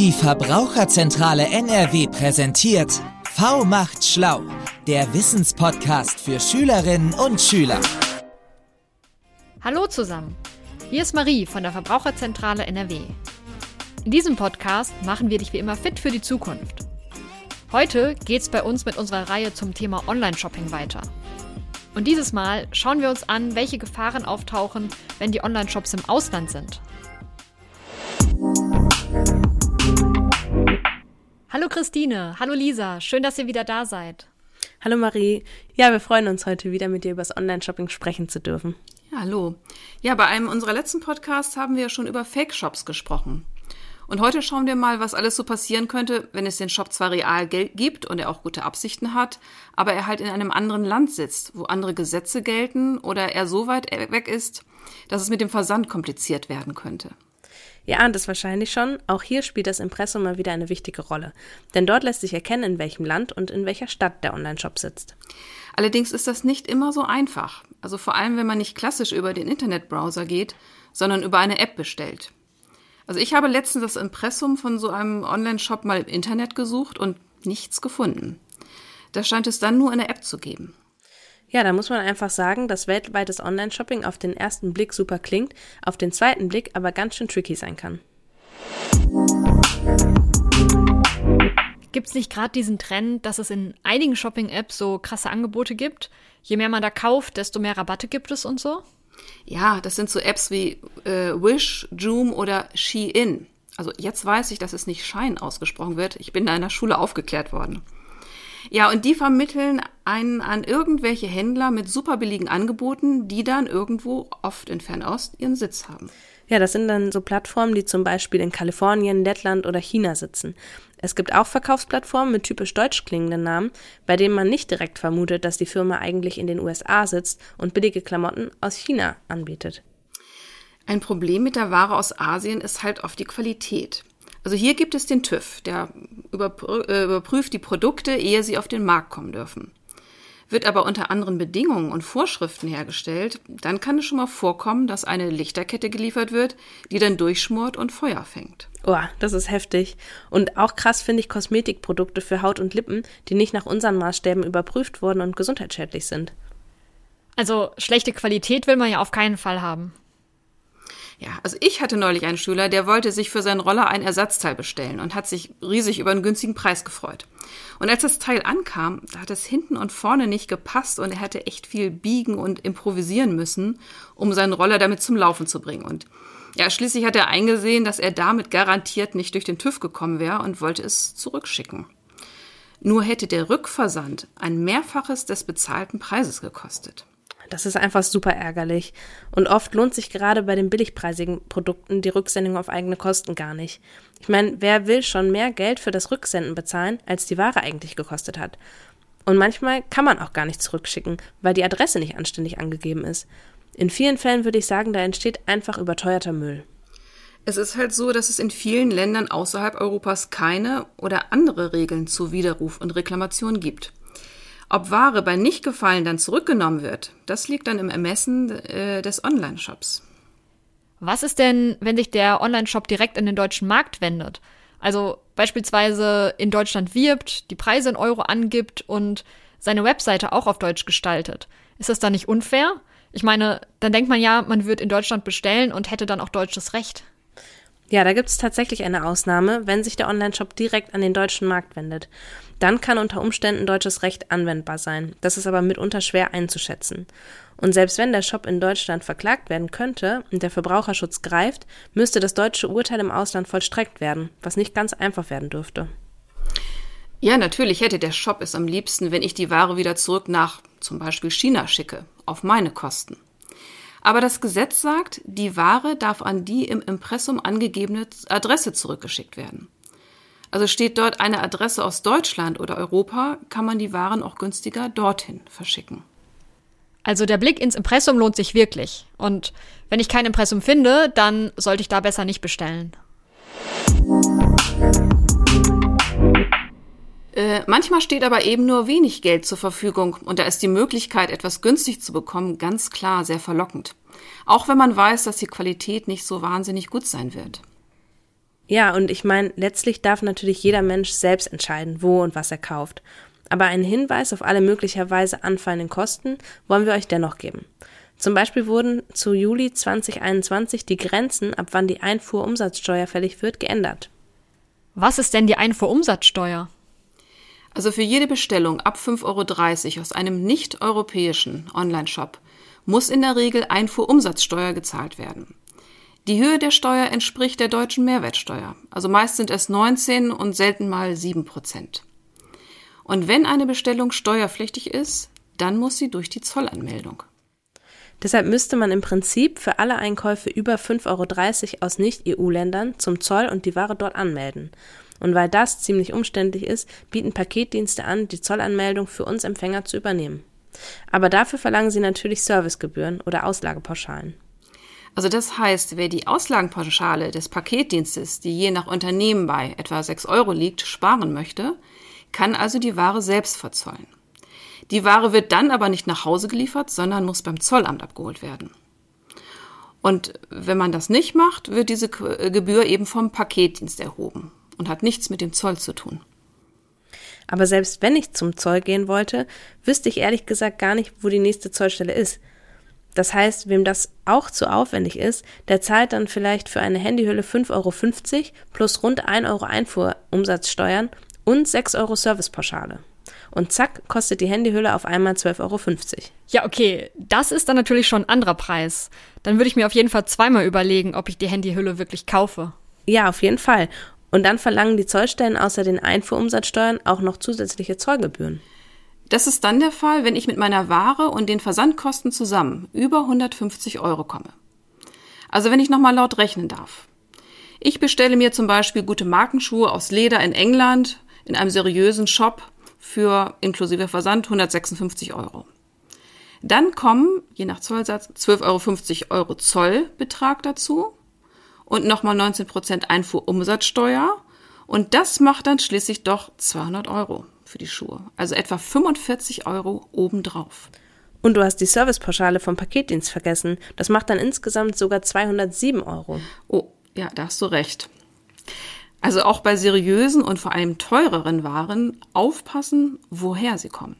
Die Verbraucherzentrale NRW präsentiert V macht schlau, der Wissenspodcast für Schülerinnen und Schüler. Hallo zusammen. Hier ist Marie von der Verbraucherzentrale NRW. In diesem Podcast machen wir dich wie immer fit für die Zukunft. Heute geht's bei uns mit unserer Reihe zum Thema Online-Shopping weiter. Und dieses Mal schauen wir uns an, welche Gefahren auftauchen, wenn die Online-Shops im Ausland sind. Hallo Christine, hallo Lisa, schön, dass ihr wieder da seid. Hallo Marie. Ja, wir freuen uns heute wieder mit dir über das Online-Shopping sprechen zu dürfen. Ja, hallo. Ja, bei einem unserer letzten Podcasts haben wir schon über Fake-Shops gesprochen. Und heute schauen wir mal, was alles so passieren könnte, wenn es den Shop zwar real gibt und er auch gute Absichten hat, aber er halt in einem anderen Land sitzt, wo andere Gesetze gelten oder er so weit weg ist, dass es mit dem Versand kompliziert werden könnte. Ihr ahnt es wahrscheinlich schon, auch hier spielt das Impressum mal wieder eine wichtige Rolle. Denn dort lässt sich erkennen, in welchem Land und in welcher Stadt der Online-Shop sitzt. Allerdings ist das nicht immer so einfach. Also vor allem, wenn man nicht klassisch über den Internetbrowser geht, sondern über eine App bestellt. Also ich habe letztens das Impressum von so einem Online-Shop mal im Internet gesucht und nichts gefunden. Da scheint es dann nur eine App zu geben. Ja, da muss man einfach sagen, dass weltweites Online-Shopping auf den ersten Blick super klingt, auf den zweiten Blick aber ganz schön tricky sein kann. Gibt es nicht gerade diesen Trend, dass es in einigen Shopping-Apps so krasse Angebote gibt? Je mehr man da kauft, desto mehr Rabatte gibt es und so? Ja, das sind so Apps wie äh, Wish, Joom oder Shein. Also jetzt weiß ich, dass es nicht Shine ausgesprochen wird. Ich bin da in der Schule aufgeklärt worden. Ja, und die vermitteln einen an irgendwelche Händler mit super billigen Angeboten, die dann irgendwo, oft in Fernost, ihren Sitz haben. Ja, das sind dann so Plattformen, die zum Beispiel in Kalifornien, Lettland oder China sitzen. Es gibt auch Verkaufsplattformen mit typisch deutsch klingenden Namen, bei denen man nicht direkt vermutet, dass die Firma eigentlich in den USA sitzt und billige Klamotten aus China anbietet. Ein Problem mit der Ware aus Asien ist halt oft die Qualität. Also hier gibt es den TÜV, der äh, überprüft die Produkte, ehe sie auf den Markt kommen dürfen. Wird aber unter anderen Bedingungen und Vorschriften hergestellt, dann kann es schon mal vorkommen, dass eine Lichterkette geliefert wird, die dann durchschmort und Feuer fängt. Oh, das ist heftig. Und auch krass finde ich Kosmetikprodukte für Haut und Lippen, die nicht nach unseren Maßstäben überprüft wurden und gesundheitsschädlich sind. Also schlechte Qualität will man ja auf keinen Fall haben. Ja, also ich hatte neulich einen Schüler, der wollte sich für seinen Roller ein Ersatzteil bestellen und hat sich riesig über einen günstigen Preis gefreut. Und als das Teil ankam, da hat es hinten und vorne nicht gepasst und er hatte echt viel biegen und improvisieren müssen, um seinen Roller damit zum Laufen zu bringen. Und ja, schließlich hat er eingesehen, dass er damit garantiert nicht durch den TÜV gekommen wäre und wollte es zurückschicken. Nur hätte der Rückversand ein Mehrfaches des bezahlten Preises gekostet. Das ist einfach super ärgerlich. Und oft lohnt sich gerade bei den billigpreisigen Produkten die Rücksendung auf eigene Kosten gar nicht. Ich meine, wer will schon mehr Geld für das Rücksenden bezahlen, als die Ware eigentlich gekostet hat? Und manchmal kann man auch gar nicht zurückschicken, weil die Adresse nicht anständig angegeben ist. In vielen Fällen würde ich sagen, da entsteht einfach überteuerter Müll. Es ist halt so, dass es in vielen Ländern außerhalb Europas keine oder andere Regeln zu Widerruf und Reklamation gibt. Ob Ware bei Nichtgefallen dann zurückgenommen wird, das liegt dann im Ermessen äh, des Online-Shops. Was ist denn, wenn sich der Online-Shop direkt in den deutschen Markt wendet? Also beispielsweise in Deutschland wirbt, die Preise in Euro angibt und seine Webseite auch auf Deutsch gestaltet. Ist das dann nicht unfair? Ich meine, dann denkt man ja, man würde in Deutschland bestellen und hätte dann auch deutsches Recht. Ja, da gibt es tatsächlich eine Ausnahme, wenn sich der Online-Shop direkt an den deutschen Markt wendet. Dann kann unter Umständen deutsches Recht anwendbar sein. Das ist aber mitunter schwer einzuschätzen. Und selbst wenn der Shop in Deutschland verklagt werden könnte und der Verbraucherschutz greift, müsste das deutsche Urteil im Ausland vollstreckt werden, was nicht ganz einfach werden dürfte. Ja, natürlich hätte der Shop es am liebsten, wenn ich die Ware wieder zurück nach zum Beispiel China schicke, auf meine Kosten. Aber das Gesetz sagt, die Ware darf an die im Impressum angegebene Adresse zurückgeschickt werden. Also steht dort eine Adresse aus Deutschland oder Europa, kann man die Waren auch günstiger dorthin verschicken. Also der Blick ins Impressum lohnt sich wirklich. Und wenn ich kein Impressum finde, dann sollte ich da besser nicht bestellen. Äh, manchmal steht aber eben nur wenig Geld zur Verfügung und da ist die Möglichkeit, etwas günstig zu bekommen, ganz klar sehr verlockend. Auch wenn man weiß, dass die Qualität nicht so wahnsinnig gut sein wird. Ja, und ich meine, letztlich darf natürlich jeder Mensch selbst entscheiden, wo und was er kauft. Aber einen Hinweis auf alle möglicherweise anfallenden Kosten wollen wir euch dennoch geben. Zum Beispiel wurden zu Juli 2021 die Grenzen, ab wann die Einfuhrumsatzsteuer fällig wird, geändert. Was ist denn die Einfuhrumsatzsteuer? Also für jede Bestellung ab 5,30 Euro aus einem nicht-europäischen Online-Shop muss in der Regel Einfuhrumsatzsteuer gezahlt werden. Die Höhe der Steuer entspricht der deutschen Mehrwertsteuer. Also meist sind es 19 und selten mal 7 Prozent. Und wenn eine Bestellung steuerpflichtig ist, dann muss sie durch die Zollanmeldung. Deshalb müsste man im Prinzip für alle Einkäufe über 5,30 Euro aus Nicht-EU-Ländern zum Zoll und die Ware dort anmelden. Und weil das ziemlich umständlich ist, bieten Paketdienste an, die Zollanmeldung für uns Empfänger zu übernehmen. Aber dafür verlangen sie natürlich Servicegebühren oder Auslagepauschalen. Also das heißt, wer die Auslagenpauschale des Paketdienstes, die je nach Unternehmen bei etwa 6 Euro liegt, sparen möchte, kann also die Ware selbst verzollen. Die Ware wird dann aber nicht nach Hause geliefert, sondern muss beim Zollamt abgeholt werden. Und wenn man das nicht macht, wird diese Gebühr eben vom Paketdienst erhoben und hat nichts mit dem Zoll zu tun. Aber selbst wenn ich zum Zoll gehen wollte, wüsste ich ehrlich gesagt gar nicht, wo die nächste Zollstelle ist. Das heißt, wem das auch zu aufwendig ist, der zahlt dann vielleicht für eine Handyhülle 5,50 Euro plus rund 1 Euro Einfuhrumsatzsteuern und 6 Euro Servicepauschale und zack, kostet die Handyhülle auf einmal 12,50 Euro. Ja, okay, das ist dann natürlich schon ein anderer Preis. Dann würde ich mir auf jeden Fall zweimal überlegen, ob ich die Handyhülle wirklich kaufe. Ja, auf jeden Fall. Und dann verlangen die Zollstellen außer den Einfuhrumsatzsteuern auch noch zusätzliche Zollgebühren. Das ist dann der Fall, wenn ich mit meiner Ware und den Versandkosten zusammen über 150 Euro komme. Also wenn ich nochmal laut rechnen darf. Ich bestelle mir zum Beispiel gute Markenschuhe aus Leder in England in einem seriösen Shop für inklusive Versand 156 Euro. Dann kommen, je nach Zollsatz, 12,50 Euro, Zollbetrag dazu und nochmal 19 Prozent Einfuhrumsatzsteuer. Und das macht dann schließlich doch 200 Euro für die Schuhe. Also etwa 45 Euro obendrauf. Und du hast die Servicepauschale vom Paketdienst vergessen. Das macht dann insgesamt sogar 207 Euro. Oh, ja, da hast du recht. Also auch bei seriösen und vor allem teureren Waren aufpassen, woher sie kommen.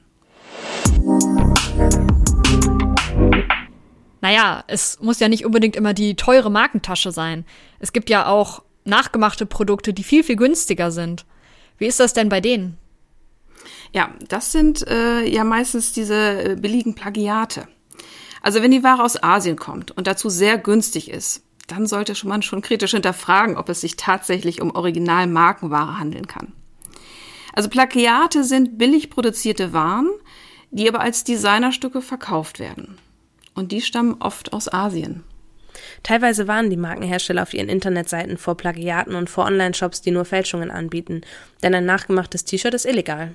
Naja, es muss ja nicht unbedingt immer die teure Markentasche sein. Es gibt ja auch nachgemachte Produkte, die viel, viel günstiger sind. Wie ist das denn bei denen? Ja, das sind äh, ja meistens diese äh, billigen Plagiate. Also wenn die Ware aus Asien kommt und dazu sehr günstig ist, dann sollte man schon kritisch hinterfragen, ob es sich tatsächlich um Original-Markenware handeln kann. Also Plagiate sind billig produzierte Waren, die aber als Designerstücke verkauft werden. Und die stammen oft aus Asien. Teilweise warnen die Markenhersteller auf ihren Internetseiten vor Plagiaten und vor Online-Shops, die nur Fälschungen anbieten, denn ein nachgemachtes T-Shirt ist illegal.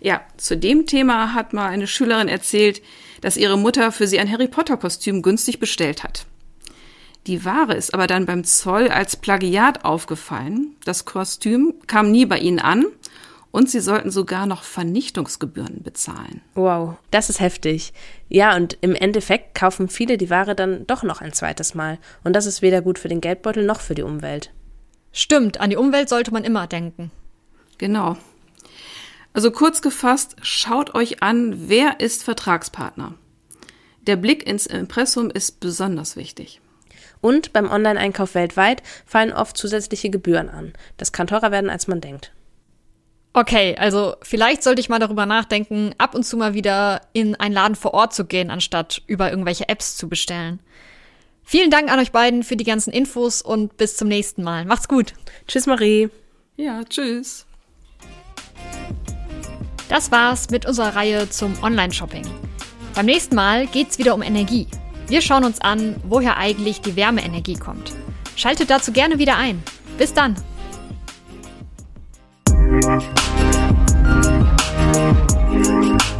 Ja, zu dem Thema hat mal eine Schülerin erzählt, dass ihre Mutter für sie ein Harry Potter-Kostüm günstig bestellt hat. Die Ware ist aber dann beim Zoll als Plagiat aufgefallen. Das Kostüm kam nie bei ihnen an und sie sollten sogar noch Vernichtungsgebühren bezahlen. Wow, das ist heftig. Ja, und im Endeffekt kaufen viele die Ware dann doch noch ein zweites Mal. Und das ist weder gut für den Geldbeutel noch für die Umwelt. Stimmt, an die Umwelt sollte man immer denken. Genau. Also kurz gefasst, schaut euch an, wer ist Vertragspartner. Der Blick ins Impressum ist besonders wichtig. Und beim Online-Einkauf weltweit fallen oft zusätzliche Gebühren an. Das kann teurer werden, als man denkt. Okay, also vielleicht sollte ich mal darüber nachdenken, ab und zu mal wieder in einen Laden vor Ort zu gehen, anstatt über irgendwelche Apps zu bestellen. Vielen Dank an euch beiden für die ganzen Infos und bis zum nächsten Mal. Macht's gut. Tschüss, Marie. Ja, tschüss. Das war's mit unserer Reihe zum Online-Shopping. Beim nächsten Mal geht's wieder um Energie. Wir schauen uns an, woher eigentlich die Wärmeenergie kommt. Schaltet dazu gerne wieder ein. Bis dann! Thank you.